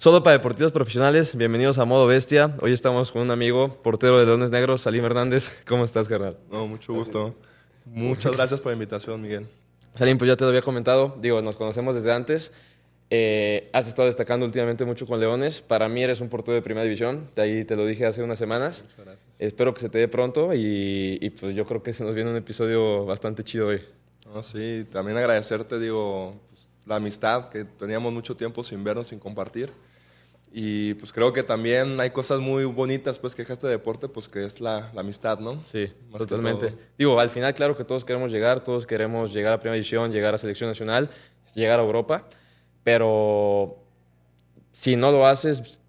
Solo para deportistas profesionales, bienvenidos a Modo Bestia. Hoy estamos con un amigo, portero de Leones Negros, Salim Hernández. ¿Cómo estás, carnal? No, mucho gusto. Muchas gracias por la invitación, Miguel. Salim, pues ya te lo había comentado, digo, nos conocemos desde antes. Eh, has estado destacando últimamente mucho con Leones. Para mí eres un portero de primera división. De ahí te lo dije hace unas semanas. Muchas gracias. Espero que se te dé pronto y, y, pues yo creo que se nos viene un episodio bastante chido hoy. No, sí, también agradecerte, digo, pues, la amistad que teníamos mucho tiempo sin vernos, sin compartir. Y pues creo que también hay cosas muy bonitas pues que deja este deporte, pues que es la, la amistad, ¿no? Sí, Más totalmente. Digo, al final, claro que todos queremos llegar, todos queremos llegar a primera división, llegar a selección nacional, llegar a Europa, pero si no lo haces,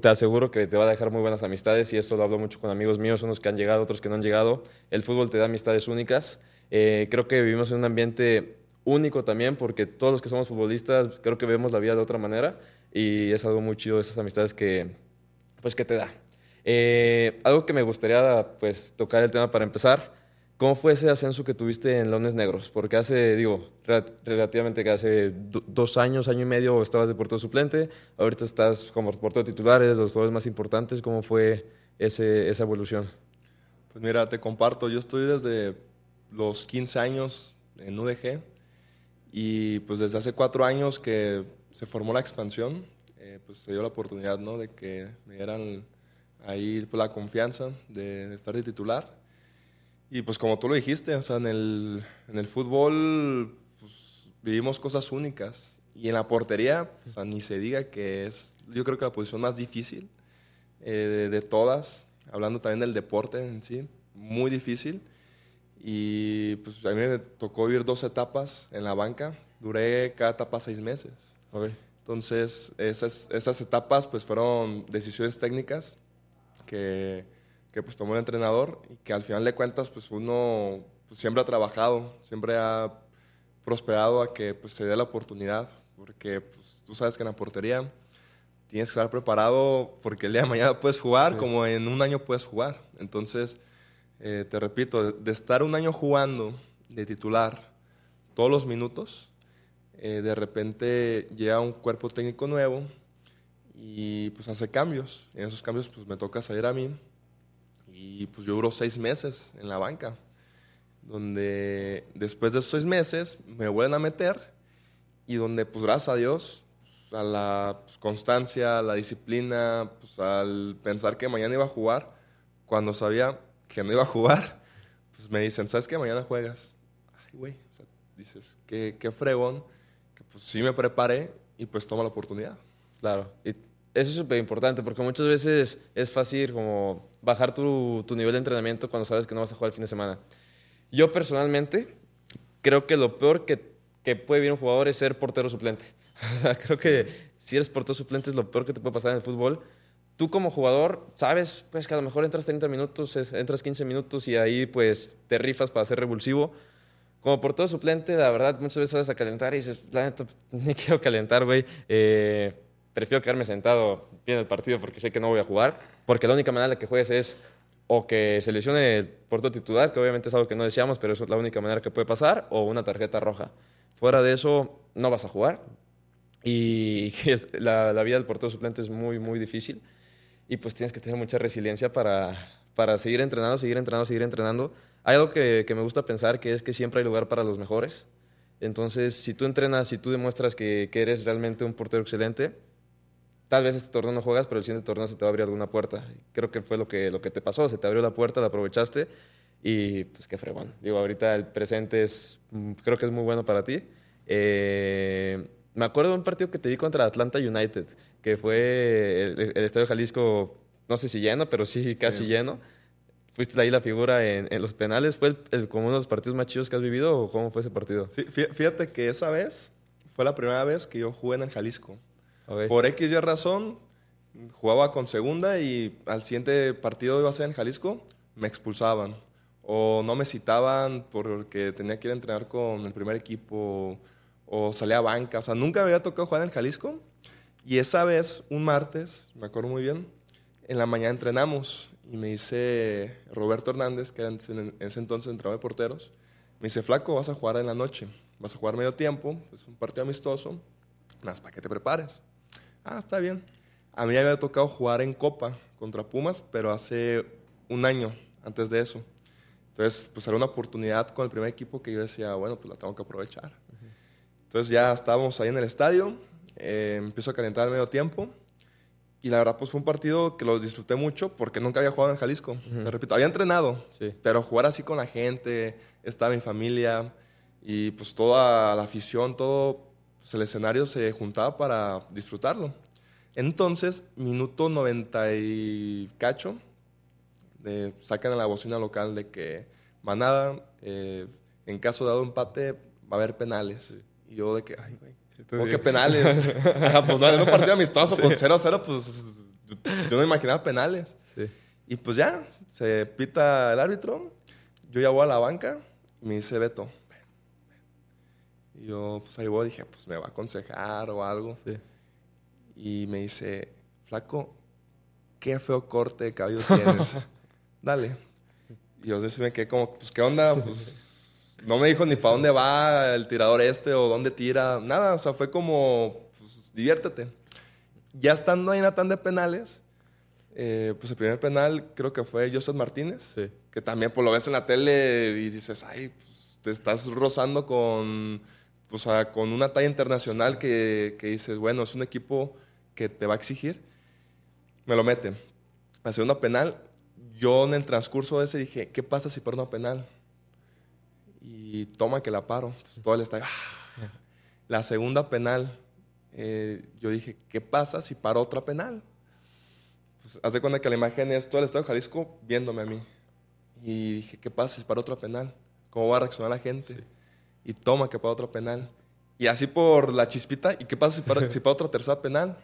te aseguro que te va a dejar muy buenas amistades y eso lo hablo mucho con amigos míos, unos que han llegado, otros que no han llegado. El fútbol te da amistades únicas. Eh, creo que vivimos en un ambiente único también porque todos los que somos futbolistas creo que vemos la vida de otra manera y es algo muy chido esas amistades que, pues, que te da. Eh, algo que me gustaría pues, tocar el tema para empezar. ¿Cómo fue ese ascenso que tuviste en Leones Negros? Porque hace, digo, rel- relativamente que hace do- dos años, año y medio estabas de portero suplente, ahorita estás como portero titular, eres de los jugadores más importantes. ¿Cómo fue ese, esa evolución? Pues mira, te comparto, yo estoy desde los 15 años en UDG y pues desde hace cuatro años que se formó la expansión, eh, pues se dio la oportunidad, ¿no? De que me dieran ahí pues, la confianza de, estar de titular. Y pues como tú lo dijiste, o sea, en el, en el fútbol pues, vivimos cosas únicas. Y en la portería, ni se diga que es, yo creo que la posición más difícil eh, de, de todas, hablando también del deporte en sí, muy difícil. Y pues a mí me tocó vivir dos etapas en la banca, duré cada etapa seis meses. Ok. Entonces, esas, esas etapas pues fueron decisiones técnicas que, que pues tomó el entrenador y que al final de cuentas pues uno pues, siempre ha trabajado, siempre ha prosperado a que pues se dé la oportunidad, porque pues tú sabes que en la portería tienes que estar preparado porque el día de mañana puedes jugar Sí. como en un año puedes jugar. Entonces, eh, te repito, de estar un año jugando de titular todos los minutos, eh, de repente llega un cuerpo técnico nuevo y pues hace cambios. En esos cambios pues me toca salir a mí y pues yo duro seis meses en la banca, donde después de esos seis meses me vuelven a meter y donde pues gracias a Dios, pues, a la pues, constancia, a la disciplina, pues al pensar que mañana iba a jugar, cuando sabía que no iba a jugar, pues me dicen, ¿sabes qué? Mañana juegas. Ay, güey, o sea, dices, qué, qué fregón, pues sí me preparé y pues toma la oportunidad. Claro. Y eso es súper importante porque muchas veces es fácil como bajar tu, nivel de entrenamiento cuando sabes que no vas a jugar el fin de semana. Yo personalmente creo que lo peor que, puede vivir un jugador es ser portero suplente. Creo que si eres portero suplente es lo peor que te puede pasar en el fútbol. Tú como jugador sabes pues que a lo mejor entras 30 minutos, entras 15 minutos y ahí pues te rifas para ser revulsivo. Como portero suplente, la verdad, muchas veces vas a calentar y dices, la neta, ni quiero calentar, güey. Eh, prefiero quedarme sentado viendo el partido porque sé que no voy a jugar. Porque la única manera en la que juegues es o que se lesione el portero titular, que obviamente es algo que no deseamos, pero eso es la única manera que puede pasar, o una tarjeta roja. Fuera de eso, no vas a jugar. Y la, la vida del portero suplente es muy, muy difícil. Y pues tienes que tener mucha resiliencia para, para seguir entrenando, seguir entrenando, seguir entrenando. Hay algo que, que me gusta pensar, que es que siempre hay lugar para los mejores. Entonces, si tú entrenas, si tú demuestras que, que eres realmente un portero excelente, tal vez este torneo no juegas, pero el siguiente torneo se te va a abrir alguna puerta. Creo que fue lo que, lo que te pasó, se te abrió la puerta, la aprovechaste y pues qué fregón. Digo, ahorita el presente es, mm, creo que es muy bueno para ti. Eh, me acuerdo de un partido que te vi contra Atlanta United, que fue el, el Estadio Jalisco, no sé si lleno, pero sí casi Sí. lleno. ¿Fuiste ahí la figura en, en los penales? ¿Fue el, el- como uno de los partidos más chidos que has vivido o cómo fue ese partido? Sí, fí- fíjate que esa vez fue la primera vez que yo jugué en el Jalisco. Ok. Por X y razón, jugaba con segunda y al siguiente partido iba a ser en Jalisco, me expulsaban. O no me citaban porque tenía que ir a entrenar con el primer equipo, o salía a banca. O sea, nunca me había tocado jugar en el Jalisco. Y esa vez, un martes, me acuerdo muy bien, en la mañana entrenamos y me dice Roberto Hernández, que era en ese- en ese entonces entrenador de porteros, me dice, flaco, vas a jugar en la noche, vas a jugar medio tiempo, es un partido amistoso, más para que te prepares. Ah, está bien. A mí me había tocado jugar en Copa contra Pumas, pero hace un año antes de eso. Entonces, pues era una oportunidad con el primer equipo que yo decía, bueno, pues la tengo que aprovechar. Entonces ya estábamos ahí en el estadio, eh, empiezo a calentar al medio tiempo y la verdad pues fue un partido que lo disfruté mucho porque nunca había jugado en Jalisco. Te repito, había entrenado, Sí. pero jugar así con la gente, estaba mi familia y pues toda la afición, todo pues, el escenario se juntaba para disfrutarlo. Entonces, minuto 90 y cacho, de, sacan a la bocina local de que manada, eh, en caso de dado empate, va a haber penales. Y yo de que, ay, güey, ¿cómo que penales? Pues no, en un partido amistoso, pues 0-0, pues yo, no imaginaba penales. Sí. Y pues ya, se pita el árbitro, yo ya voy a la banca me dice Beto. Y yo, pues ahí voy, dije, pues me va a aconsejar o algo. Sí. Y me dice, flaco, qué feo corte de cabello tienes. Dale. Y yo sí me quedé como, pues, ¿qué onda? Pues, no me dijo ni para dónde va el tirador este o dónde tira, nada. O sea, fue como, pues, diviértete. Ya estando ahí en tanda de penales, eh, pues el primer penal creo que fue Joseph Martínez, Sí. que también pues, lo ves en la tele y dices, ay, pues, te estás rozando con, pues, a- con una talla internacional que, que dices, bueno, es un equipo que te va a exigir. Me lo mete. La segunda penal, yo en el transcurso de ese dije, ¿qué pasa si paro una penal? Y toma que la paro. Todo el estadio. ¡ah! La segunda penal, eh, yo dije, ¿qué pasa si paro otra penal? Pues, haz de cuenta que la imagen es todo el Estado de Jalisco viéndome a mí. Y dije, ¿qué pasa si paro otra penal? ¿Cómo va a reaccionar la gente? Y toma que paro otra penal. Y así por la chispita, ¿y qué pasa si paro, si otra tercera penal?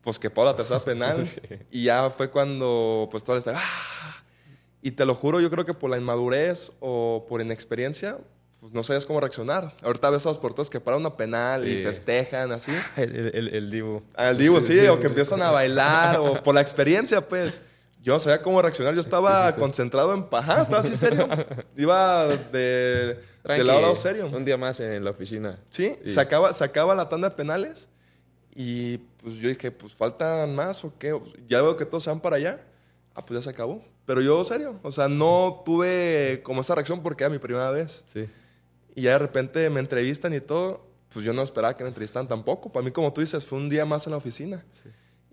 Pues que paro la tercera penal. Y ya fue cuando, pues todo el Estado, ¡ah! Y te lo juro, yo creo que por la inmadurez o por inexperiencia, pues no sabías cómo reaccionar. Ahorita ves a los porteros que paran una penal y Sí. festejan así. El, el, el, el Dibu. Al Divo, sí, o que empiezan a bailar, o por la experiencia, pues. Yo no sabía cómo reaccionar. Yo estaba concentrado en pajá, estaba así serio. Iba de, de lado a lado serio. Un día más en la oficina. Sí, Y- sacaba, sacaba la tanda de penales y pues yo dije, pues faltan más o qué. Ya veo que todos se van para allá. Ah, pues ya se acabó. Pero yo, serio, o sea, no tuve como esa reacción porque era mi primera vez. Sí. Y ya de repente me entrevistan y todo. Pues yo no esperaba que me entrevistaran tampoco. Para mí, como tú dices, fue un día más en la oficina.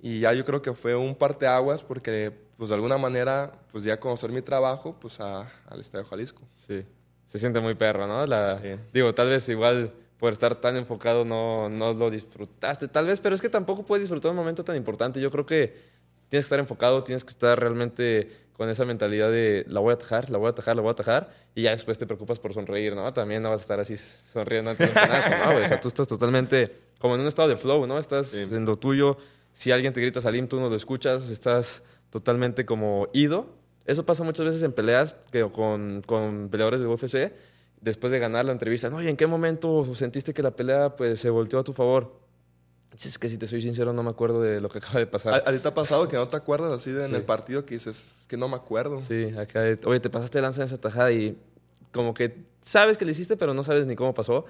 Y ya yo creo que fue un parteaguas porque, pues de alguna manera, pues ya conocer mi trabajo, pues a- al Estadio Jalisco. Sí. Se siente muy perro, ¿no? La, Sí. Digo, tal vez igual por estar tan enfocado no, no lo disfrutaste, tal vez, pero es que tampoco puedes disfrutar un momento tan importante. Yo creo que tienes que estar enfocado, tienes que estar realmente con esa mentalidad de la voy a atajar, la voy a atajar, la voy a atajar, y ya después te preocupas por sonreír, ¿no? También no vas a estar así sonriendo antes de pues, no, o sea, tú estás totalmente como en un estado de flow, ¿no? Estás Sí. en lo tuyo, si alguien te grita Salim, tú no lo escuchas, estás totalmente como ido. Eso pasa muchas veces en peleas que, con, con peleadores de UFC, después de ganar la entrevista, oye, ¿en qué momento sentiste que la pelea pues, se volteó a tu favor? Es que si te soy sincero, no me acuerdo de lo que acaba de ¿A, pasar. a ti te ha pasado que no te acuerdas así de en Sí. el partido que dices, es que no me acuerdo? Sí, acá, de, oye, te pasaste de lanza en esa tajada y como que sabes que lo hiciste, pero no sabes ni cómo pasó.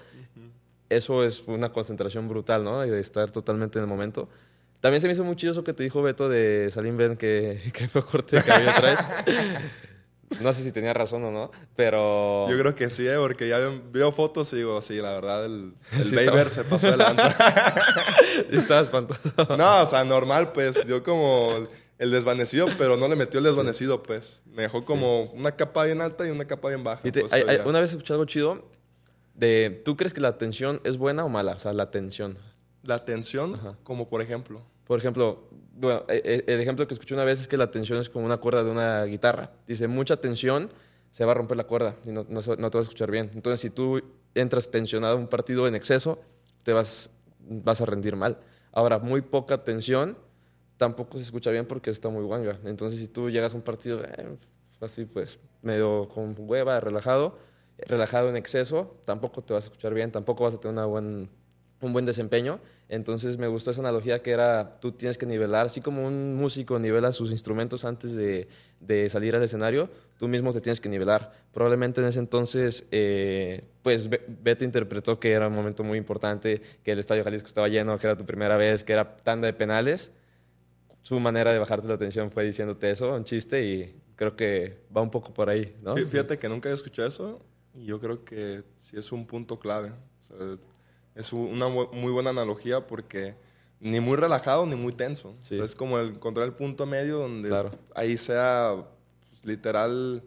Eso es una concentración brutal, ¿no? Y de estar totalmente en el momento. También se me hizo muy chido eso que te dijo Beto de Salim Ben, que, que fue corte de cabello traes. No sé si tenía razón o no, pero... Yo creo que sí, ¿eh? porque ya veo- fotos y digo, sí, la verdad, el, el Sí Baber estaba- se pasó de lanza. Estaba espantoso. no, o sea, normal, pues, yo como el desvanecido, pero no le metió el desvanecido, pues. Me dejó como una capa bien alta y una capa bien baja. Te- pues, hay- hay- ya. una vez escuché algo chido de, ¿tú crees que la tensión es buena o mala? O sea, la tensión. La tensión, Ajá. como por ejemplo. Por ejemplo, bueno, eh, eh, el ejemplo que escuché una vez es que la tensión es como una cuerda de una guitarra. Dice, mucha tensión, se va a romper la cuerda y no, no te vas a escuchar bien. Entonces, si tú entras tensionado a un partido en exceso, te vas, vas a rendir mal. Ahora, muy poca tensión, tampoco se escucha bien porque está muy guanga. Entonces, si tú llegas a un partido eh, así, pues, medio con hueva, relajado, relajado en exceso, tampoco te vas a escuchar bien, tampoco vas a tener una buen, un buen desempeño. Entonces me gustó esa analogía que era, tú tienes que nivelar, así como un músico nivela sus instrumentos antes de, de salir al escenario, tú mismo te tienes que nivelar. Probablemente en ese entonces, eh, pues Be- Beto interpretó que era un momento muy importante, que el Estadio Jalisco estaba lleno, que era tu primera vez, que era tanda de penales. su manera de bajarte la atención fue diciéndote eso, un chiste, y creo que va un poco por ahí, ¿no? Fíjate que nunca he escuchado eso y yo creo que sí es un punto clave. Es una muy buena analogía porque ni muy relajado ni muy tenso. es como el, encontrar el punto medio donde ahí sea pues, literal,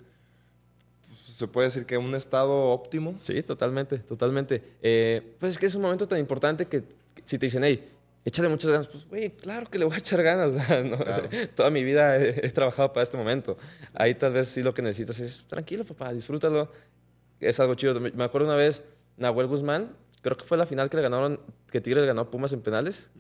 pues, se puede decir que un estado óptimo. Sí, totalmente, totalmente. Eh, pues es que es un momento tan importante que, si te dicen, hey, échale muchas ganas, pues, güey, claro que le voy a echar ganas. Toda mi vida he, trabajado para este momento. Ahí tal vez sí lo que necesitas es, tranquilo, papá, disfrútalo. Es algo chido. Me acuerdo una vez, Nahuel Guzmán, creo que fue la final que le ganaron, que Tigre le ganó a Pumas en penales,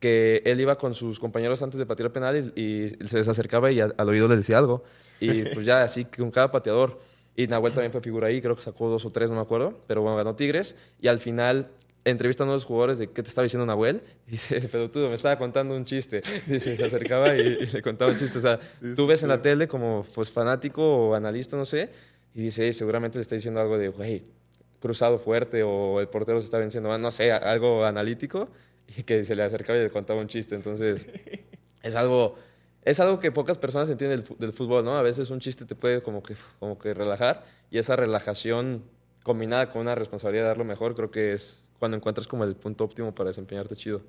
que él iba con sus compañeros antes de patear el penal y, se les acercaba y al oído le decía algo. Y pues ya así con cada pateador. Y Nahuel también fue figura ahí, creo que sacó dos o tres, no me acuerdo, pero bueno, ganó Tigres. Y al final entrevistan a los jugadores de qué te estaba diciendo Nahuel. dice, pero tú me estaba contando un chiste. Dice, se acercaba y, le contaba un chiste. O sea, tú ves en la tele como pues, fanático o analista, no sé, y dice, seguramente le está diciendo algo de, güey, cruzado fuerte o el portero se está venciendo, no sé, algo analítico, y que se le acercaba y le contaba un chiste. Entonces, es algo... Es algo que pocas personas entienden del, del fútbol, ¿no? A veces un chiste te puede como que, como que relajar y esa relajación combinada con una responsabilidad de dar lo mejor, creo que es cuando encuentras como el punto óptimo para desempeñarte chido.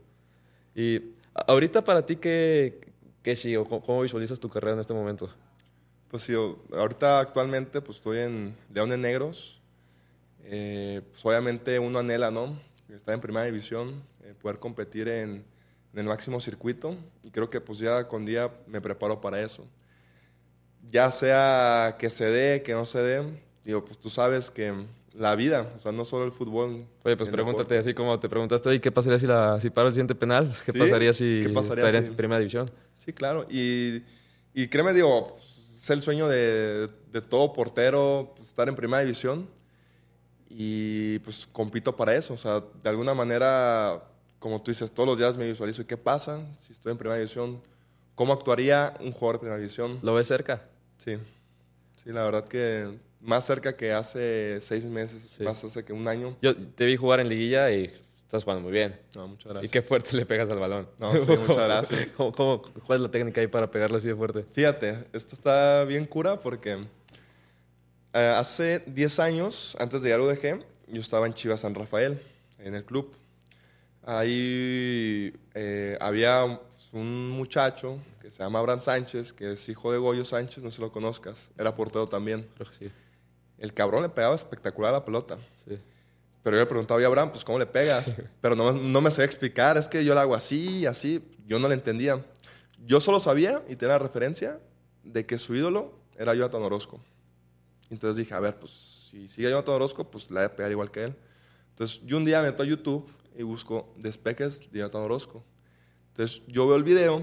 Y ahorita para ti, ¿qué, qué sí o cómo visualizas tu carrera en este momento? Pues sí, ahorita actualmente pues estoy en Leones Negros. Eh, pues obviamente uno anhela, ¿no? Estar en primera división, eh, poder competir en, en, el máximo circuito. Y creo que pues ya con día me preparo para eso. Ya sea que se dé, que no se dé, digo, pues tú sabes que la vida, o sea, no solo el fútbol. Oye, pues pregúntate así como te preguntaste, oye, ¿qué pasaría si, la, si paro el siguiente penal? Pues, ¿Qué pasaría si ¿Qué pasaría estaría en primera división? Sí, claro. Y, y créeme, digo, es el sueño de, de todo portero, pues, estar en primera división. Y pues compito para eso. O sea, de alguna manera, como tú dices, todos los días me visualizo, ¿y qué pasa si estoy en primera división? ¿Cómo actuaría un jugador de primera división? ¿Lo ves cerca? Sí. Sí, la verdad que más cerca que hace seis meses, más hace que un año. Yo te vi jugar en liguilla y estás jugando muy bien. No, muchas gracias. Y qué fuerte le pegas al balón. No, sí, muchas gracias. ¿Cómo, cuál es la técnica ahí para pegarlo así de fuerte? Fíjate, esto está bien cura porque eh, hace 10 años, antes de llegar a UDG, yo estaba en Chivas San Rafael, en el club. Ahí eh, había un muchacho que se llama Abraham Sánchez, que es hijo de Goyo Sánchez, no sé si lo conozcas, era portero también. Creo que sí. El cabrón le pegaba espectacular a la pelota. Sí. Pero yo le preguntaba a Abraham, pues, ¿cómo le pegas? Pero no, no me sabía explicar, es que yo lo hago así, así. Yo no le entendía. Yo solo sabía y tenía la referencia de que su ídolo era Jonathan Orozco. Entonces dije, a ver, pues, si sigue Jonathan Orozco, pues le voy a pegar igual que él. Entonces, yo un día me meto a YouTube y busco despejes de Jonathan Orozco. Entonces, yo veo el video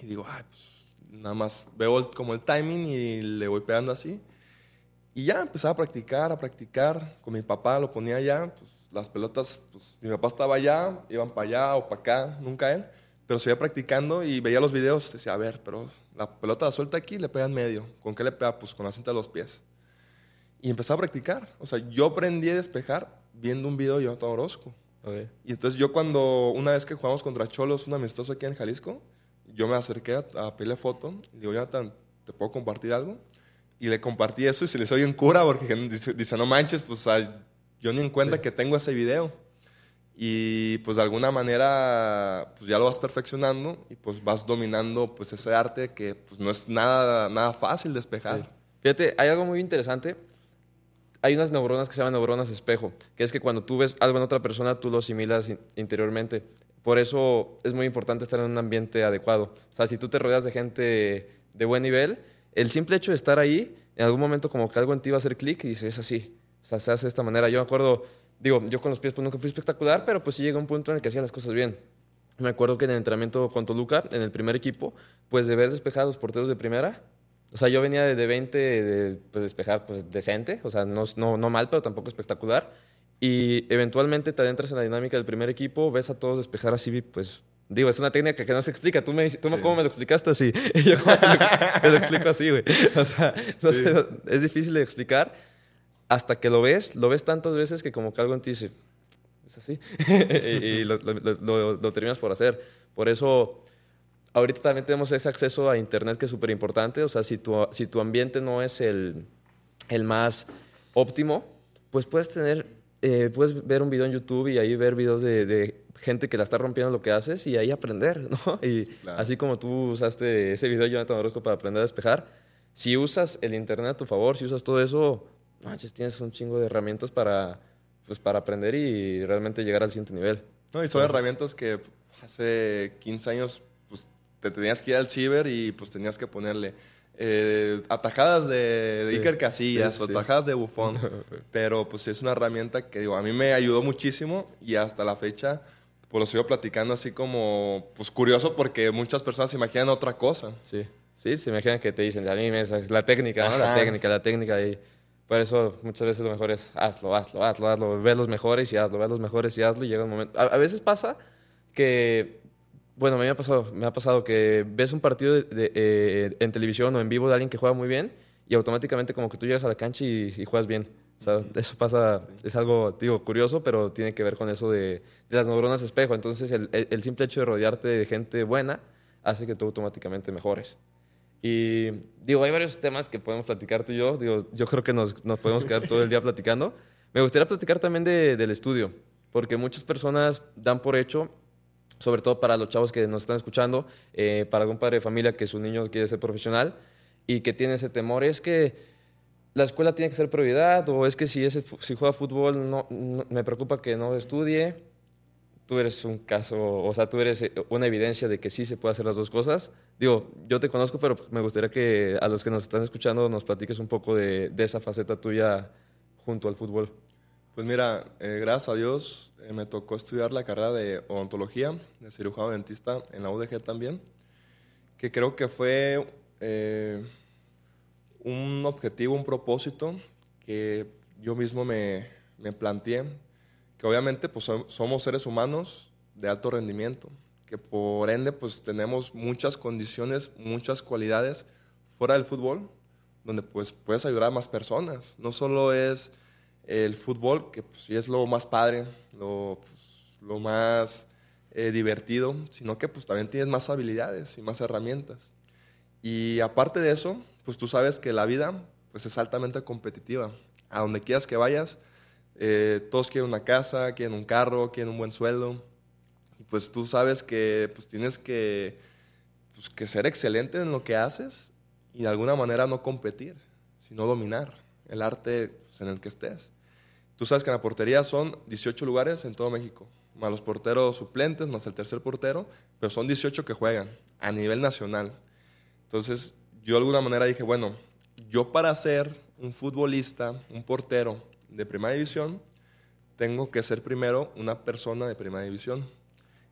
y digo, ay, pues, nada más veo como el timing y le voy pegando así. Y ya empezaba a practicar, a practicar. Con mi papá lo ponía allá. Pues, las pelotas, pues, mi papá estaba allá, iban para allá o para acá, nunca él. Pero seguía practicando y veía los videos. Decía, a ver, pero la pelota la suelta aquí le pega en medio. ¿Con qué le pega? Pues con la cinta de los pies. Y empezaba a practicar. O sea, yo aprendí a despejar viendo un video de Jonathan Orozco. Y entonces yo cuando, una vez que jugamos contra Cholos, un amistoso aquí en Jalisco, yo me acerqué a, a pedirle foto. Y digo, Jonathan, ¿te puedo compartir algo? Y le compartí eso y se le soy en cura porque dice, no manches, pues yo ni en cuenta que tengo ese video. Y pues de alguna manera pues ya lo vas perfeccionando y pues vas dominando pues ese arte que pues no es nada, nada fácil despejar. Fíjate, hay algo muy interesante. Hay unas neuronas que se llaman neuronas espejo, que es que cuando tú ves algo en otra persona, tú lo asimilas interiormente. Por eso es muy importante estar en un ambiente adecuado. O sea, si tú te rodeas de gente de buen nivel, el simple hecho de estar ahí, en algún momento como que algo en ti va a hacer clic y dices, es así. Se hace de esta manera. Yo me acuerdo, digo, yo con los pies pues nunca fui espectacular, pero pues sí llega un punto en el que hacía las cosas bien. Me acuerdo que en el entrenamiento con Toluca, en el primer equipo, pues de ver despejar a los porteros de primera, o sea, yo venía de 20 de pues, despejar pues decente, o sea, no, no, no mal, pero tampoco espectacular. Y eventualmente te adentras en la dinámica del primer equipo, ves a todos despejar así, pues Digo, es una técnica que no se explica. Tú, me, tú cómo me lo explicaste así. Y yo te lo, explico así, güey. O sea, es difícil de explicar hasta que lo ves. Lo ves tantas veces que como que algo en ti dice, es así. y, lo, lo, terminas por hacer. Por eso, ahorita también tenemos ese acceso a Internet que es súper importante. O sea, si tu, si tu ambiente no es el, el más óptimo, pues puedes tener, eh, puedes ver un video en YouTube y ahí ver videos de, de, gente que la está rompiendo lo que haces y ahí aprender, ¿no? Y claro. así como tú usaste ese video de Jonathan Orozco para aprender a despejar, si usas el Internet a tu favor, si usas todo eso, manches, tienes un chingo de herramientas para, pues, para aprender y realmente llegar al siguiente nivel. No, y son herramientas que hace 15 años pues, te tenías que ir al ciber y pues tenías que ponerle eh, atajadas de, de Iker Casillas o atajadas de Bufón. Pero pues es una herramienta que digo, a mí me ayudó muchísimo y hasta la fecha pues lo sigo platicando así como pues curioso porque muchas personas se imaginan otra cosa. Sí, sí, se imaginan que te dicen, a mí me es la técnica, ¿no? La técnica, la técnica y por eso muchas veces lo mejor es hazlo, hazlo, hazlo, hazlo, ve los mejores y hazlo, ve los mejores y hazlo y llega un momento. A, veces pasa que, bueno, a mí me ha pasado, me ha pasado que ves un partido de, eh, en televisión o en vivo de alguien que juega muy bien y automáticamente como que tú llegas a la cancha y, y juegas bien. O sea, eso pasa, es algo, digo, curioso, pero tiene que ver con eso de, de las neuronas espejo. Entonces, el, el simple hecho de rodearte de gente buena hace que tú automáticamente mejores. Y digo, hay varios temas que podemos platicar tú y yo. Digo, yo creo que nos, nos podemos quedar todo el día platicando. Me gustaría platicar también de, del estudio, porque muchas personas dan por hecho, sobre todo para los chavos que nos están escuchando, eh, para algún padre de familia que su niño quiere ser profesional y que tiene ese temor, es que la escuela tiene que ser prioridad o es que si, ese, si juega fútbol no, no, me preocupa que no estudie. Tú eres un caso, o sea, tú eres una evidencia de que sí se puede hacer las dos cosas. Digo, yo te conozco, pero me gustaría que a los que nos están escuchando nos platiques un poco de, de esa faceta tuya junto al fútbol. Pues mira, eh, gracias a Dios eh, me tocó estudiar la carrera de odontología, de cirujano dentista en la UDG también, que creo que fue eh, un objetivo, un propósito que yo mismo me, me planteé, que obviamente pues, somos seres humanos de alto rendimiento, que por ende pues tenemos muchas condiciones, muchas cualidades fuera del fútbol, donde pues puedes ayudar a más personas. No solo es el fútbol, que pues sí es lo más padre, lo, pues, lo más eh, divertido, sino que pues también tienes más habilidades y más herramientas. Y aparte de eso, pues tú sabes que la vida pues es altamente competitiva. A donde quieras que vayas, eh, todos quieren una casa, quieren un carro, quieren un buen sueldo. Y pues tú sabes que pues tienes que, pues, que ser excelente en lo que haces y de alguna manera no competir, sino dominar el arte pues, en el que estés. Tú sabes que en la portería son 18 lugares en todo México, más los porteros suplentes, más el tercer portero, pero son 18 que juegan a nivel nacional. Entonces, yo de alguna manera dije, bueno, yo para ser un futbolista, un portero de primera división, tengo que ser primero una persona de primera división.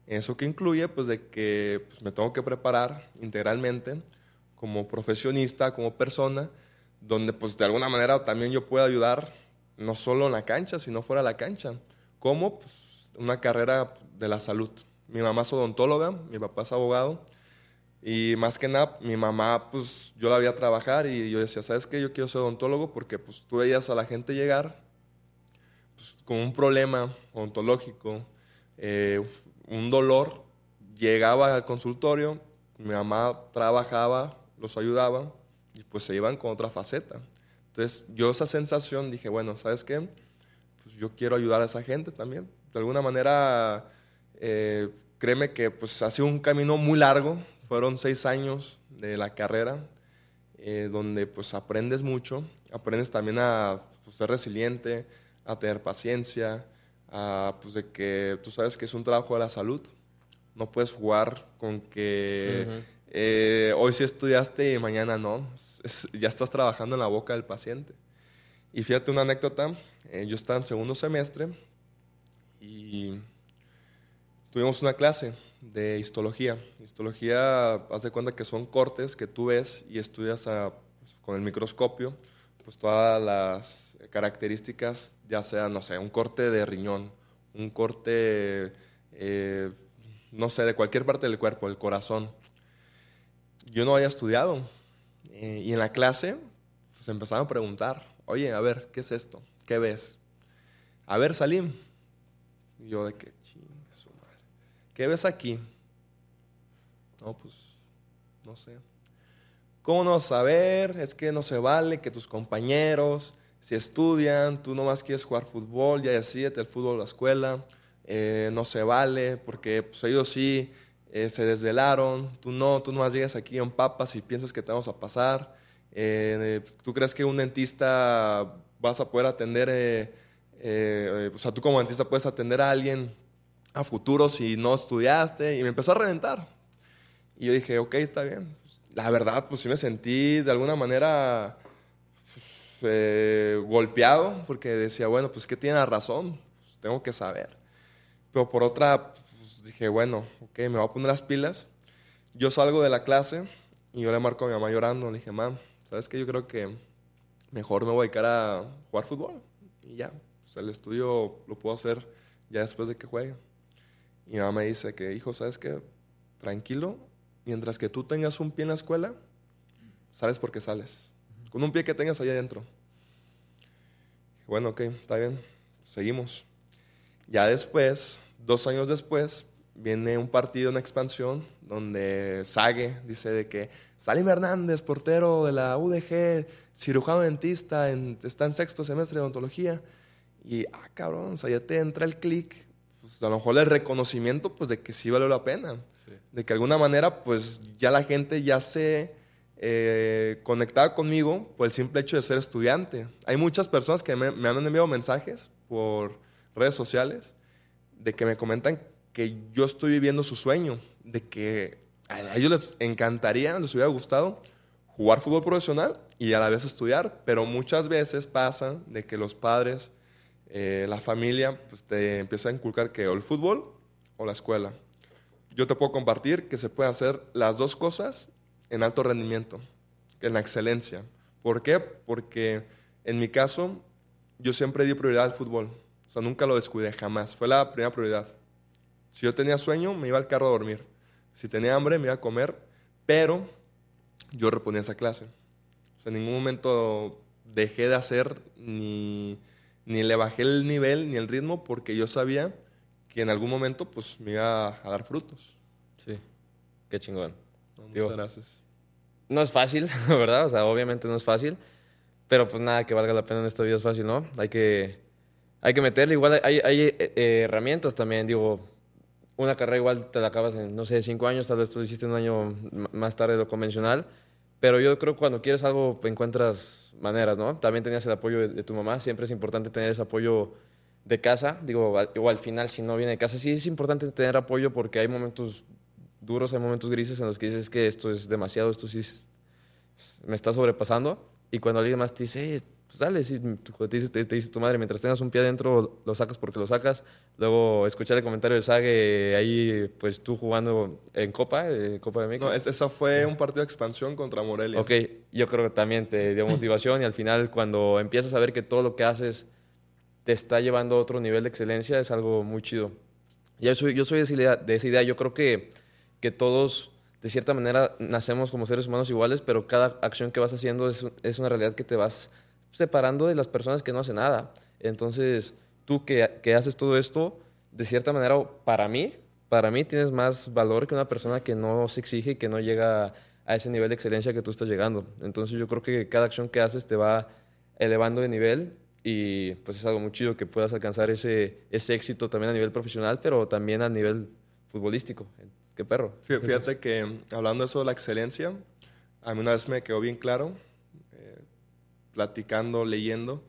Eso que incluye, pues, de que pues, me tengo que preparar integralmente como profesionista, como persona, donde, pues, de alguna manera también yo pueda ayudar, no solo en la cancha, sino fuera de la cancha. Como pues, una carrera de la salud. Mi mamá es odontóloga, mi papá es abogado, y más que nada, mi mamá, pues yo la vi a trabajar y yo decía, ¿sabes qué? Yo quiero ser odontólogo porque pues tú veías a la gente llegar pues, con un problema odontológico, eh, un dolor, llegaba al consultorio, mi mamá trabajaba, los ayudaba y pues se iban con otra faceta. Entonces yo esa sensación dije, bueno, ¿sabes qué? Pues yo quiero ayudar a esa gente también. De alguna manera, eh, créeme que pues ha sido un camino muy largo, fueron seis años de la carrera, eh, donde pues aprendes mucho, aprendes también a pues, ser resiliente, a tener paciencia, a, pues de que tú sabes que es un trabajo de la salud. No puedes jugar con que uh -huh. eh, hoy sí estudiaste y mañana no. Es, ya estás trabajando en la boca del paciente. Y fíjate una anécdota, eh, yo estaba en segundo semestre y tuvimos una clase de histología. Histología, haz de cuenta que son cortes que tú ves y estudias a, pues, con el microscopio, pues todas las características, ya sea, no sé, un corte de riñón, un corte, eh, no sé, de cualquier parte del cuerpo, el corazón. Yo no había estudiado. Eh, y en la clase pues, empezaron a preguntar, oye, a ver, ¿qué es esto? ¿Qué ves? A ver, Salim. Y yo de que, ¿Qué ves aquí? No, pues, no sé. ¿Cómo no saber? Es que no se vale que tus compañeros, si estudian, tú nomás quieres jugar fútbol, ya decídete el fútbol a la escuela, eh, no se vale, porque pues, ellos sí eh, se desvelaron, tú no, tú nomás llegas aquí en papas y piensas que te vamos a pasar. Eh, ¿Tú crees que un dentista vas a poder atender, o sea, tú como dentista puedes atender a alguien a futuro si no estudiaste? Y me empezó a reventar. Y yo dije, ok, está bien. La verdad, pues sí me sentí de alguna manera pues, golpeado, porque decía, bueno, pues que tiene razón, pues, tengo que saber. Pero por otra, pues, dije, bueno, ok, me voy a poner las pilas. Yo salgo de la clase y yo le marco a mi mamá llorando. Le dije, mamá, ¿sabes qué? Yo creo que mejor me voy a dedicar a jugar fútbol. Y ya, pues el estudio lo puedo hacer ya después de que juegue. Y mi mamá me dice que, hijo, ¿sabes qué? Tranquilo, mientras que tú tengas un pie en la escuela, sales porque sales. Con un pie que tengas ahí adentro. Bueno, ok, está bien, seguimos. Ya después, dos años después, viene un partido en expansión donde Sague dice de que Salim Hernández, portero de la UDG, cirujano dentista, está en sexto semestre de odontología. Y, ah, cabrón, o sea, ya te entra el clic, pues a lo mejor el reconocimiento, pues de que sí valió la pena. De que alguna manera, pues ya la gente ya se eh, conectaba conmigo por el simple hecho de ser estudiante. Hay muchas personas que me, han enviado mensajes por redes sociales de que me comentan que yo estoy viviendo su sueño, de que a ellos les encantaría, les hubiera gustado jugar fútbol profesional y a la vez estudiar, pero muchas veces pasa de que los padres, eh, la familia, pues te empiezan a inculcar que o el fútbol o la escuela. Yo te puedo compartir que se puede hacer las dos cosas en alto rendimiento, en la excelencia. ¿Por qué? Porque en mi caso yo siempre di prioridad al fútbol nunca lo descuidé, jamás. Fue la primera prioridad. Si yo tenía sueño, me iba al carro a dormir. Si tenía hambre, me iba a comer, pero yo reponía esa clase. en ningún momento dejé de hacer ni, ni le bajé el nivel ni el ritmo porque yo sabía que en algún momento pues me iba a dar frutos. Sí, qué chingón. muchas gracias. No es fácil, ¿verdad? O sea, obviamente no es fácil, pero pues nada que valga la pena en esta vida es fácil, ¿no? Hay que hay que meterle. Igual hay, hay eh, eh, herramientas también, digo, una carrera igual te la acabas en, no sé, cinco años, tal vez tú lo hiciste un año más tarde de lo convencional, pero yo creo que cuando quieres algo encuentras maneras, ¿no? También tenías el apoyo de, tu mamá, siempre es importante tener ese apoyo de casa, digo, igual al final si no viene de casa, sí es importante tener apoyo porque hay momentos duros, hay momentos grises en los que dices que esto es demasiado, esto sí me está sobrepasando, y cuando alguien más te dice, pues dale, si te, dice, te, dice tu madre, mientras tengas un pie adentro, lo sacas porque lo sacas. Luego escuchar el comentario de Sage ahí, pues tú jugando en Copa, eh, Copa de México. No, esa fue un partido de expansión contra Morelia. Ok, yo creo que también te dio motivación y al final cuando empiezas a ver que todo lo que haces te está llevando a otro nivel de excelencia, es algo muy chido. Yo soy, yo soy de esa idea, de esa idea. yo creo que, que todos de cierta manera nacemos como seres humanos iguales, pero cada acción que vas haciendo es, es una realidad que te vas separando de las personas que no hacen nada. Entonces, tú que, que, haces todo esto, de cierta manera, para mí, para mí tienes más valor que una persona que no se exige y que no llega a ese nivel de excelencia que tú estás llegando. Entonces, yo creo que cada acción que haces te va elevando de nivel y pues es algo muy chido que puedas alcanzar ese, ese éxito también a nivel profesional, pero también a nivel futbolístico. Qué perro. Fíjate que hablando de eso de la excelencia, a mí una vez me quedó bien claro platicando, leyendo,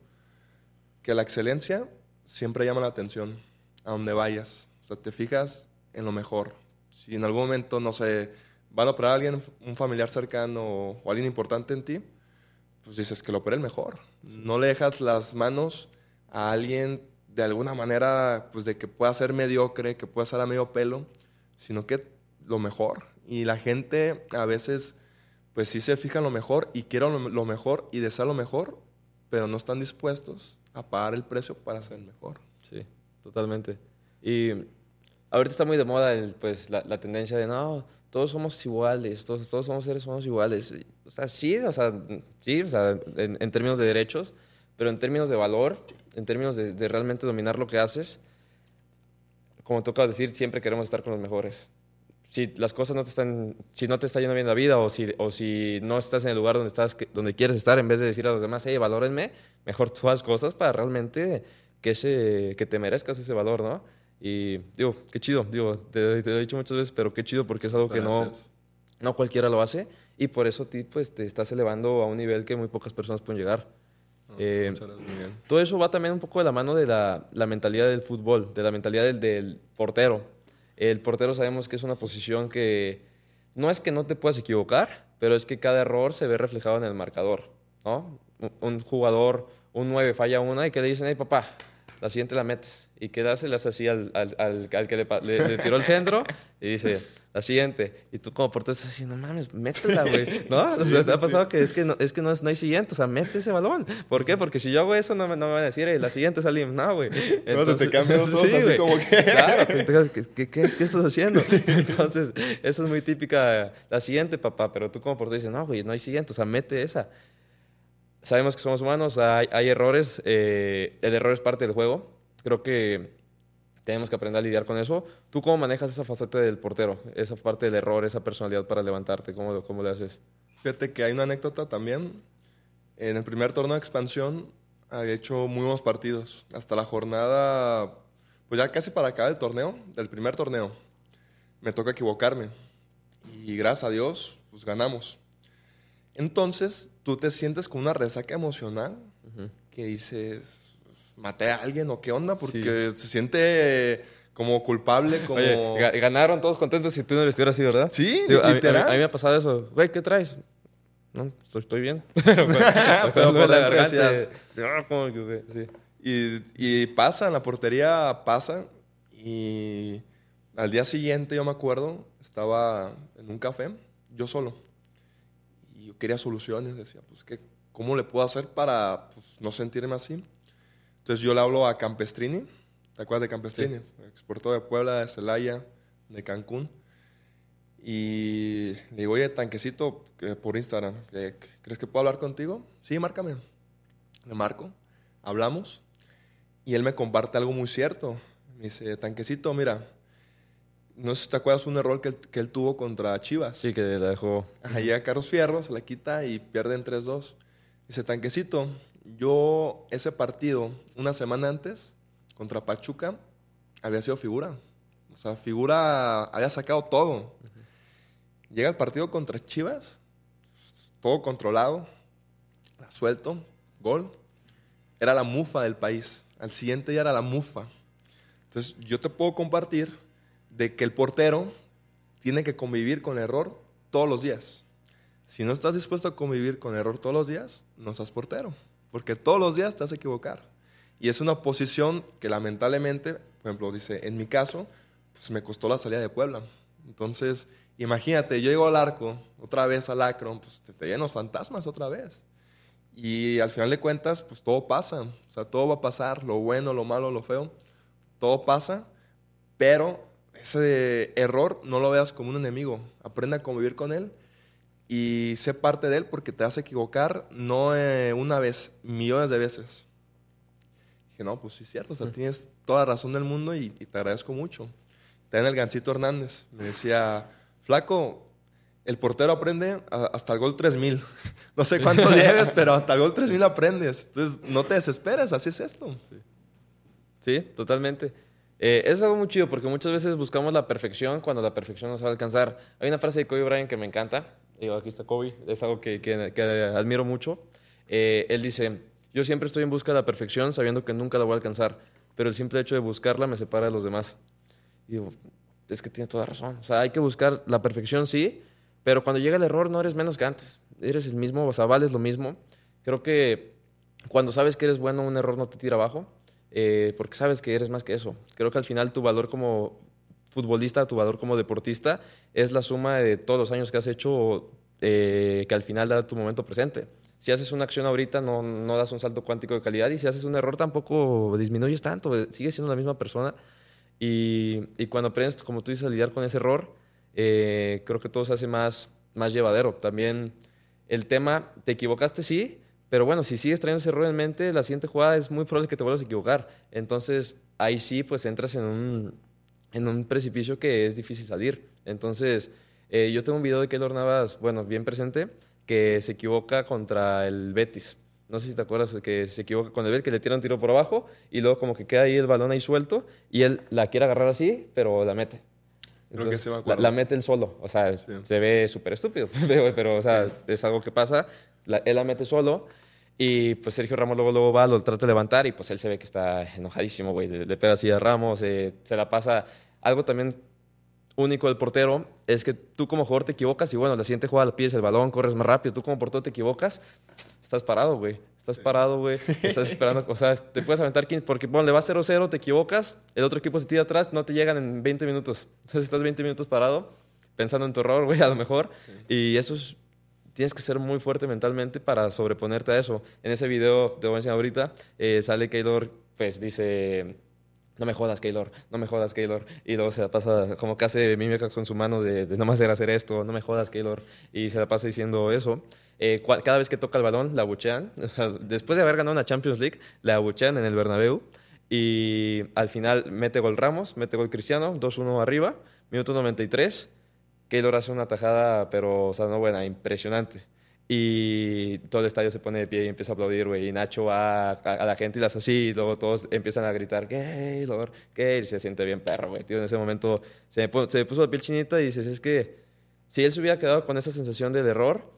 que la excelencia siempre llama la atención a donde vayas. O sea, te fijas en lo mejor. Si en algún momento, no sé, van a operar a alguien, un familiar cercano o, alguien importante en ti, pues dices que lo opere el mejor. No le dejas las manos a alguien de alguna manera, pues de que pueda ser mediocre, que pueda ser a medio pelo, sino que lo mejor. Y la gente a veces pues sí se fijan lo mejor y quieren lo, mejor y desean lo mejor, pero no están dispuestos a pagar el precio para ser mejor. Sí, totalmente. Y ahorita está muy de moda el, pues, la, tendencia de, no, todos somos iguales, todos, todos somos seres humanos iguales. O sea, sí, o sea, sí, o sea, en, términos de derechos, pero en términos de valor, en términos de, de realmente dominar lo que haces, como tú acabas de decir, siempre queremos estar con los mejores si las cosas no te están, si no te está yendo bien la vida o si, o si no estás en el lugar donde, estás, donde quieres estar, en vez de decir a los demás, hey, valórenme, mejor tú haz cosas para realmente que, ese, que te merezcas ese valor, ¿no? Y digo, qué chido, digo, te, te, he dicho muchas veces, pero qué chido porque es algo que no, no cualquiera lo hace y por eso ti, pues, te estás elevando a un nivel que muy pocas personas pueden llegar. eh, todo eso va también un poco de la mano de la, la mentalidad del fútbol, de la mentalidad del, del portero. El portero sabemos que es una posición que no es que no te puedas equivocar, pero es que cada error se ve reflejado en el marcador. ¿no? Un jugador, un 9 falla una y que le dicen, hey papá, la siguiente la metes. Y que le hace así al, al, al, al que le, le, le, tiró el centro y dice, la siguiente. Y tú como portero estás así, no mames, métela, güey. ¿No? O sea, te ha pasado que es que, no, es que no, es, no hay siguiente, o sea, mete ese balón. ¿Por qué? Porque si yo hago eso, no me, no me van a decir, hey, la siguiente Salim. No, güey. No, se te cambian los dos sí, así como que... Claro, ¿qué, qué, qué, ¿qué, estás haciendo? Entonces, eso es muy típica, la siguiente, papá. Pero tú como portero dices, no, güey, no hay siguiente, o sea, mete esa. Sabemos que somos humanos, hay, hay errores, eh, el error es parte del juego. Creo que tenemos que aprender a lidiar con eso. ¿Tú cómo manejas esa faceta del portero? Esa parte del error, esa personalidad para levantarte, ¿cómo, cómo le haces? Fíjate que hay una anécdota también. En el primer torneo de expansión había hecho muy buenos partidos. Hasta la jornada, pues ya casi para acabar el torneo, del primer torneo, me toca equivocarme. Y gracias a Dios, pues ganamos. Entonces, tú te sientes con una resaca emocional uh -huh. que dices, maté a alguien o qué onda, porque sí. se siente como culpable, como... Oye, ganaron todos contentos si tú no vestieras así, ¿verdad? Sí, Digo, literal. A mí, a, mí, me ha pasado eso. Güey, ¿qué traes? No, estoy, estoy bien. pero, pero por la garganta. Que, sí. y, y pasa, en la portería pasa. Y al día siguiente, yo me acuerdo, estaba en un café, yo solo. Quería soluciones. Decía, pues, ¿qué, ¿cómo le puedo hacer para pues, no sentirme así? Entonces yo le hablo a Campestrini, ¿te acuerdas de Campestrini? Sí. Exportó de Puebla, de Celaya, de Cancún. Y le digo, oye, tanquecito, por Instagram, ¿crees que puedo hablar contigo? Sí, márcame. Le marco, hablamos, y él me comparte algo muy cierto. Me dice, tanquecito, mira, no sé si te acuerdas un error que él, que él tuvo contra Chivas. Sí, que la dejó. Ajá, llega Carlos Fierro, se la quita y pierden 3-2. Dice, tanquecito, yo ese partido, una semana antes, contra Pachuca, había sido figura. O sea, figura había sacado todo. Uh -huh. Llega el partido contra Chivas, todo controlado, la suelto, gol. Era la mufa del país. Al siguiente ya era la mufa. Entonces, yo te puedo compartir de que el portero tiene que convivir con error todos los días. Si no estás dispuesto a convivir con error todos los días, no seas portero porque todos los días te vas a equivocar. Y es una posición que lamentablemente, por ejemplo, dice, en mi caso, pues me costó la salida de Puebla. Entonces, imagínate, yo llego al arco, otra vez al Acron, pues te, te llenos fantasmas otra vez. Y al final de cuentas, pues todo pasa. O sea, todo va a pasar, lo bueno, lo malo, lo feo, todo pasa, pero ese error no lo veas como un enemigo. Aprende a convivir con él y sé parte de él porque te hace equivocar no eh, una vez, millones de veces. Dije, no, pues sí es cierto, o sea, mm. tienes toda la razón del mundo y, y, te agradezco mucho. También el Gancito Hernández me decía, flaco, el portero aprende hasta el gol 3000. No sé cuánto lleves, pero hasta el gol 3000 aprendes. Entonces, no te desesperes, así es esto. Sí, sí totalmente. Eh, es algo muy chido porque muchas veces buscamos la perfección cuando la perfección no se va a alcanzar. Hay una frase de Kobe Bryant que me encanta. Digo, aquí está Kobe, es algo que, que, que admiro mucho. Eh, él dice, yo siempre estoy en busca de la perfección sabiendo que nunca la voy a alcanzar, pero el simple hecho de buscarla me separa de los demás. Y digo, es que tiene toda razón. O sea, hay que buscar la perfección, sí, pero cuando llega el error no eres menos que antes. Eres el mismo, o sea, vales lo mismo. Creo que cuando sabes que eres bueno, un error no te tira abajo, eh, porque sabes que eres más que eso. Creo que al final tu valor como futbolista, tu valor como deportista, es la suma de todos los años que has hecho eh, que al final da tu momento presente. Si haces una acción ahorita, no, no das un salto cuántico de calidad y si haces un error tampoco disminuyes tanto, sigues siendo la misma persona. Y, y cuando aprendes, como tú dices, a lidiar con ese error, eh, creo que todo se hace más, más llevadero. También el tema, te equivocaste, sí, pero bueno, si sigues trayendo ese error en mente, la siguiente jugada es muy probable que te vuelvas a equivocar. Entonces, ahí sí, pues entras en un, en un precipicio que es difícil salir. Entonces, eh, yo tengo un video de Keylor Navas, bueno, bien presente, que se equivoca contra el Betis. No sé si te acuerdas que se equivoca con el Betis, que le tira un tiro por abajo y luego como que queda ahí el balón ahí suelto y él la quiere agarrar así, pero la mete. Creo que sí me la, la mete él solo. O sea, Sí. se ve súper estúpido, pero, o sea, es algo que pasa. La- él la mete solo y pues Sergio Ramos luego, luego va, lo trata de levantar y pues él se ve que está enojadísimo, güey. Le, le pega así a Ramos, eh, se la pasa. Algo también único del portero es que tú como jugador te equivocas y bueno, la siguiente jugada pides el balón, corres más rápido. Tú como portero te equivocas, estás parado, güey. Estás parado, güey. Estás esperando. O sea, te puedes aventar 15. Porque, bueno, le vas 0-0, te equivocas. El otro equipo se tira atrás, no te llegan en 20 minutos. Entonces estás 20 minutos parado, pensando en tu error, güey, a lo mejor. Y eso es. Tienes que ser muy fuerte mentalmente para sobreponerte a eso. En ese video, te voy a enseñar ahorita, eh, sale Keylor, pues dice. No me jodas, Keylor, no me jodas, Keylor. Y luego se la pasa como que hace mímica con su mano de, de no más hacer esto, no me jodas, Keylor. Y se la pasa diciendo eso. Eh, cada vez que toca el balón, la abuchean. Después de haber ganado una Champions League, la abuchean en el Bernabéu. Y al final mete gol Ramos, mete gol Cristiano, 2-1 arriba, minuto 93. Keylor hace una tajada, pero, o sea, no buena, impresionante. Y todo el estadio se pone de pie y empieza a aplaudir, güey. Y Nacho va a, la gente y las así, y luego todos empiezan a gritar, Keylor, y se siente bien perro, güey. En ese momento se puso la piel chinita y dices, es que si él se hubiera quedado con esa sensación del error,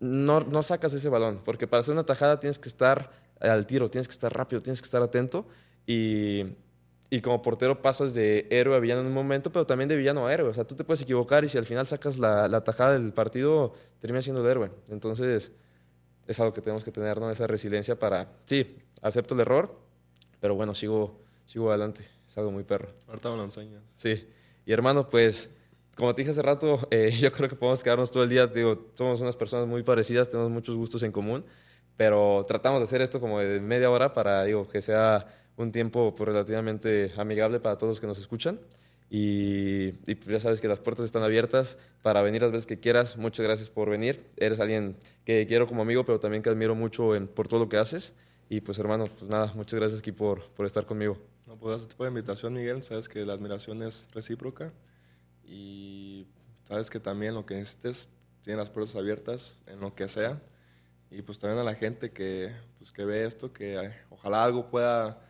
no, no sacas ese balón, porque para hacer una tajada tienes que estar al tiro, tienes que estar rápido, tienes que estar atento y, y como portero pasas de héroe a villano en un momento, pero también de villano a héroe. O sea, tú te puedes equivocar y si al final sacas la, la tajada del partido, terminas siendo el héroe. Entonces, es algo que tenemos que tener, ¿no? Esa resiliencia para, sí, acepto el error, pero bueno, sigo, sigo adelante. Es algo muy perro. Ahorita me lo enseñas. Sí. Y hermano, pues, como te dije hace rato, eh, yo creo que podemos quedarnos todo el día. Digo, somos unas personas muy parecidas, tenemos muchos gustos en común, pero tratamos de hacer esto como de media hora para, digo, que sea un tiempo pues, relativamente amigable para todos los que nos escuchan. Y, y, pues ya sabes que las puertas están abiertas para venir las veces que quieras. Muchas gracias por venir. Eres alguien que quiero como amigo, pero también que admiro mucho en- por todo lo que haces. Y pues hermano, pues nada, muchas gracias aquí por, por estar conmigo. No, pues gracias por la invitación, Miguel. Sabes que la admiración es recíproca. Y sabes que también lo que necesites, tienen las puertas abiertas en lo que sea. Y pues también a la gente que, pues, que ve esto, que eh, ojalá algo pueda,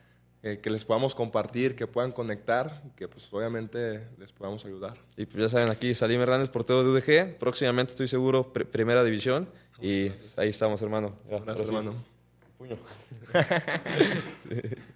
eh, que les podamos compartir, que puedan conectar, y que pues obviamente les podamos ayudar. Y pues ya saben, aquí Salim Hernández, portero de UDG. Próximamente estoy seguro, pr- primera división. Y ahí estamos, hermano. Ya, Gracias, sí. hermano. Puño.